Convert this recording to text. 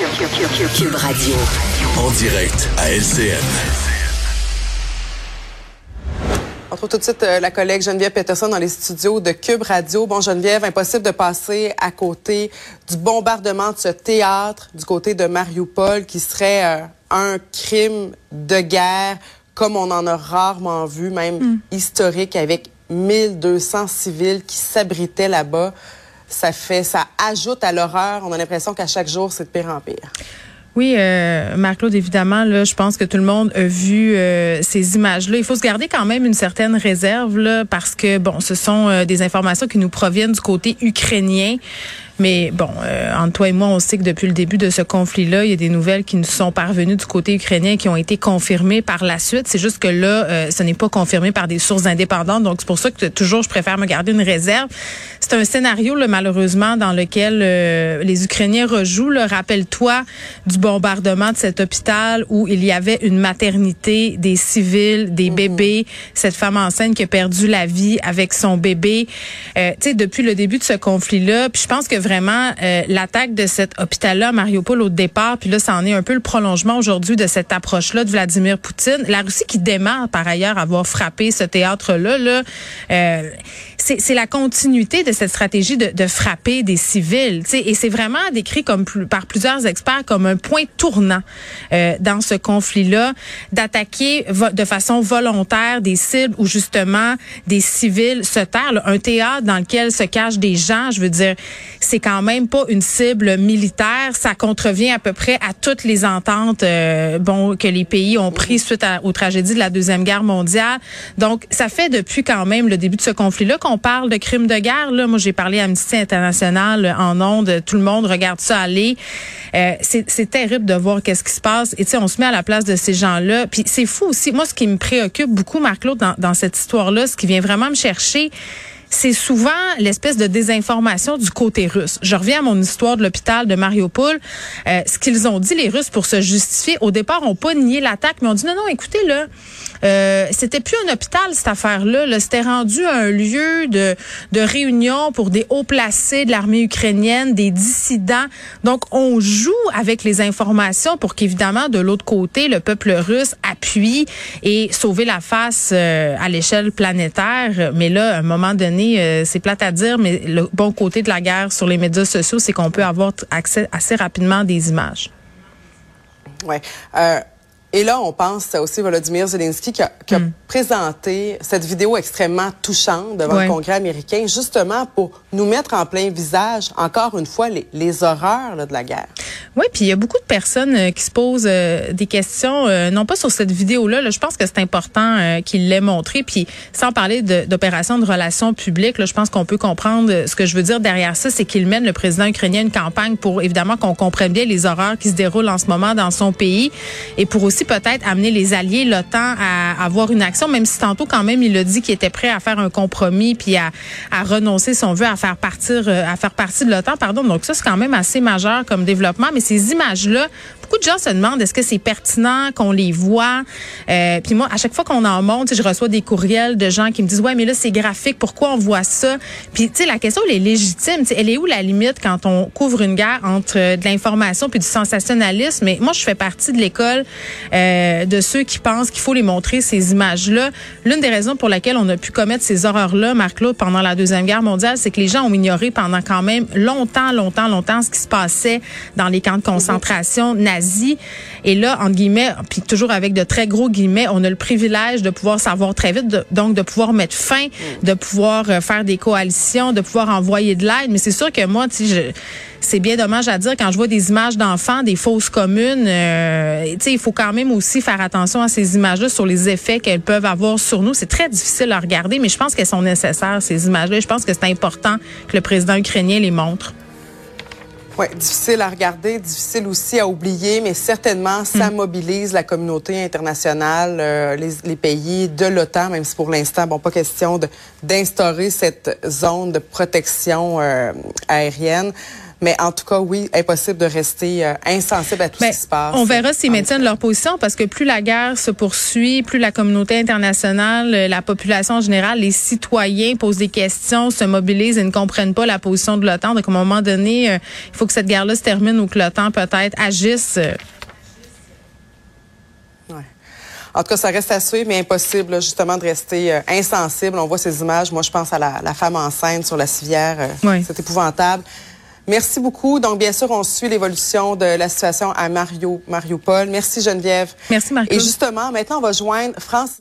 Cube Radio. En direct à LCN. On retrouve tout de suite euh, la collègue Geneviève Peterson dans les studios de Cube Radio. Bon, Geneviève, impossible de passer à côté du bombardement de ce théâtre du côté de Mariupol qui serait euh, un crime de guerre comme on en a rarement vu, même mm. historique, avec 1200 civils qui s'abritaient là-bas. Ça fait, ça ajoute à l'horreur. On a l'impression qu'à chaque jour, c'est de pire en pire. Oui, euh, Marc-Claude, évidemment, là, je pense que tout le monde a vu euh, ces images-là. Il faut se garder quand même une certaine réserve, là, parce que, bon, ce sont euh, des informations qui nous proviennent du côté ukrainien. Mais bon, euh, entre toi et moi, on sait que depuis le début de ce conflit-là, il y a des nouvelles qui nous sont parvenues du côté ukrainien qui ont été confirmées par la suite. C'est juste que là, euh, ce n'est pas confirmé par des sources indépendantes. Donc, c'est pour ça que toujours, je préfère me garder une réserve. C'est un scénario, là, malheureusement, dans lequel euh, les Ukrainiens rejouent. Rappelle-toi du bombardement de cet hôpital où il y avait une maternité, des civils, des mmh. bébés, cette femme enceinte qui a perdu la vie avec son bébé. Euh, tu sais, depuis le début de ce conflit-là, puis je pense que vraiment euh, l'attaque de cet hôpital-là, Mariupol, au départ, puis là, ça en est un peu le prolongement aujourd'hui de cette approche-là de Vladimir Poutine. La Russie qui démarre, par ailleurs, avoir frappé ce théâtre-là, là, euh, c'est la continuité de cette stratégie de, de frapper des civils. Et c'est vraiment décrit comme par plusieurs experts comme un point tournant euh, dans ce conflit-là, d'attaquer de façon volontaire des cibles où justement des civils se terrent. Un théâtre dans lequel se cachent des gens, je veux dire, c'est quand même pas une cible militaire. Ça contrevient à peu près à toutes les ententes euh, bon que les pays ont prises suite à, aux tragédies de la deuxième guerre mondiale. Donc, ça fait depuis quand même le début de ce conflit-là qu'on parle de crimes de guerre. Là, moi, j'ai parlé à Amnesty International en ondes. Tout le monde regarde ça aller. Euh, c'est terrible de voir qu'est-ce qui se passe. Et tu sais, on se met à la place de ces gens-là. Puis c'est fou aussi. Moi, ce qui me préoccupe beaucoup, Marc-Claude, dans, dans cette histoire-là, ce qui vient vraiment me chercher, c'est souvent l'espèce de désinformation du côté russe. Je reviens à mon histoire de l'hôpital de Mariupol. Euh, ce qu'ils ont dit, les Russes, pour se justifier, au départ, ont pas nié l'attaque, mais ont dit non, non, écoutez, là, euh, c'était plus un hôpital, cette affaire-là. -là, c'était rendu un lieu de, réunion pour des hauts placés de l'armée ukrainienne, des dissidents. Donc, on joue avec les informations pour qu'évidemment, de l'autre côté, le peuple russe appuie et sauver la face euh, à l'échelle planétaire. Mais là, à un moment donné, euh, c'est plate à dire, mais le bon côté de la guerre sur les médias sociaux, c'est qu'on peut avoir accès assez rapidement des images. Euh, et là, on pense aussi Volodymyr Zelensky qui a, qui a hmm. présenté cette vidéo extrêmement touchante devant le Congrès américain, justement pour nous mettre en plein visage, encore une fois, les, les horreurs là, de la guerre. Oui, puis il y a beaucoup de personnes euh, qui se posent euh, des questions, euh, non pas sur cette vidéo-là. Là, je pense que c'est important qu'il l'ait montré. Puis sans parler d'opération de, relations publiques, là, je pense qu'on peut comprendre ce que je veux dire derrière ça, c'est qu'il mène le président ukrainien une campagne pour évidemment qu'on comprenne bien les horreurs qui se déroulent en ce moment dans son pays et pour aussi peut-être amener les alliés, l'OTAN, à, avoir une action, même si tantôt quand même il a dit qu'il était prêt à faire un compromis puis à, à renoncer, si on veut, à faire partir, à faire partie de l'OTAN. Pardon. Donc ça, c'est quand même assez majeur comme développement. Mais ces images-là, beaucoup de gens se demandent est-ce que c'est pertinent qu'on les voit? Euh, puis moi, à chaque fois qu'on en monte, je reçois des courriels de gens qui me disent ouais, mais là c'est graphique, pourquoi on voit ça? Puis tu sais, la question elle est légitime. elle est où la limite quand on couvre une guerre entre euh, de l'information puis du sensationnalisme? Mais moi, je fais partie de l'école euh, de ceux qui pensent qu'il faut les montrer ces images-là. L'une des raisons pour laquelle on a pu commettre ces horreurs-là, Marc-Claude, pendant la deuxième guerre mondiale, c'est que les gens ont ignoré pendant quand même longtemps, longtemps, longtemps ce qui se passait dans les camps de concentration nazis. Et là, entre guillemets, puis toujours avec de très gros guillemets, on a le privilège de pouvoir savoir très vite, donc de pouvoir mettre fin, de pouvoir euh, faire des coalitions, de pouvoir envoyer de l'aide. Mais c'est sûr que moi, tu sais, c'est bien dommage à dire quand je vois des images d'enfants, des fausses communes. Euh, il faut quand même aussi faire attention à ces images-là sur les effets qu'elles peuvent avoir sur nous. C'est très difficile à regarder, mais je pense qu'elles sont nécessaires ces images-là. Je pense que c'est important que le président ukrainien les montre. Oui, difficile à regarder, difficile aussi à oublier, mais certainement, ça mm. mobilise la communauté internationale, euh, les, les, pays de l'OTAN, même si pour l'instant, bon, pas question d'instaurer cette zone de protection euh, aérienne. Mais en tout cas, oui, impossible de rester euh, insensible à tout ce qui se passe. On verra s'ils maintiennent leur position parce que plus la guerre se poursuit, plus la communauté internationale, euh, la population en général, les citoyens posent des questions, se mobilisent et ne comprennent pas la position de l'OTAN. Donc, à un moment donné, euh, il faut que cette guerre-là se termine ou que l'OTAN peut-être agisse. Ouais. En tout cas, ça reste à suivre, mais impossible justement de rester insensible. On voit ces images. Moi, je pense à la, femme enceinte sur la civière. C'est épouvantable. Merci beaucoup. Donc, bien sûr, on suit l'évolution de la situation à Mario, Mariupol. Merci Geneviève. Merci Marc. Et justement, maintenant, on va joindre France.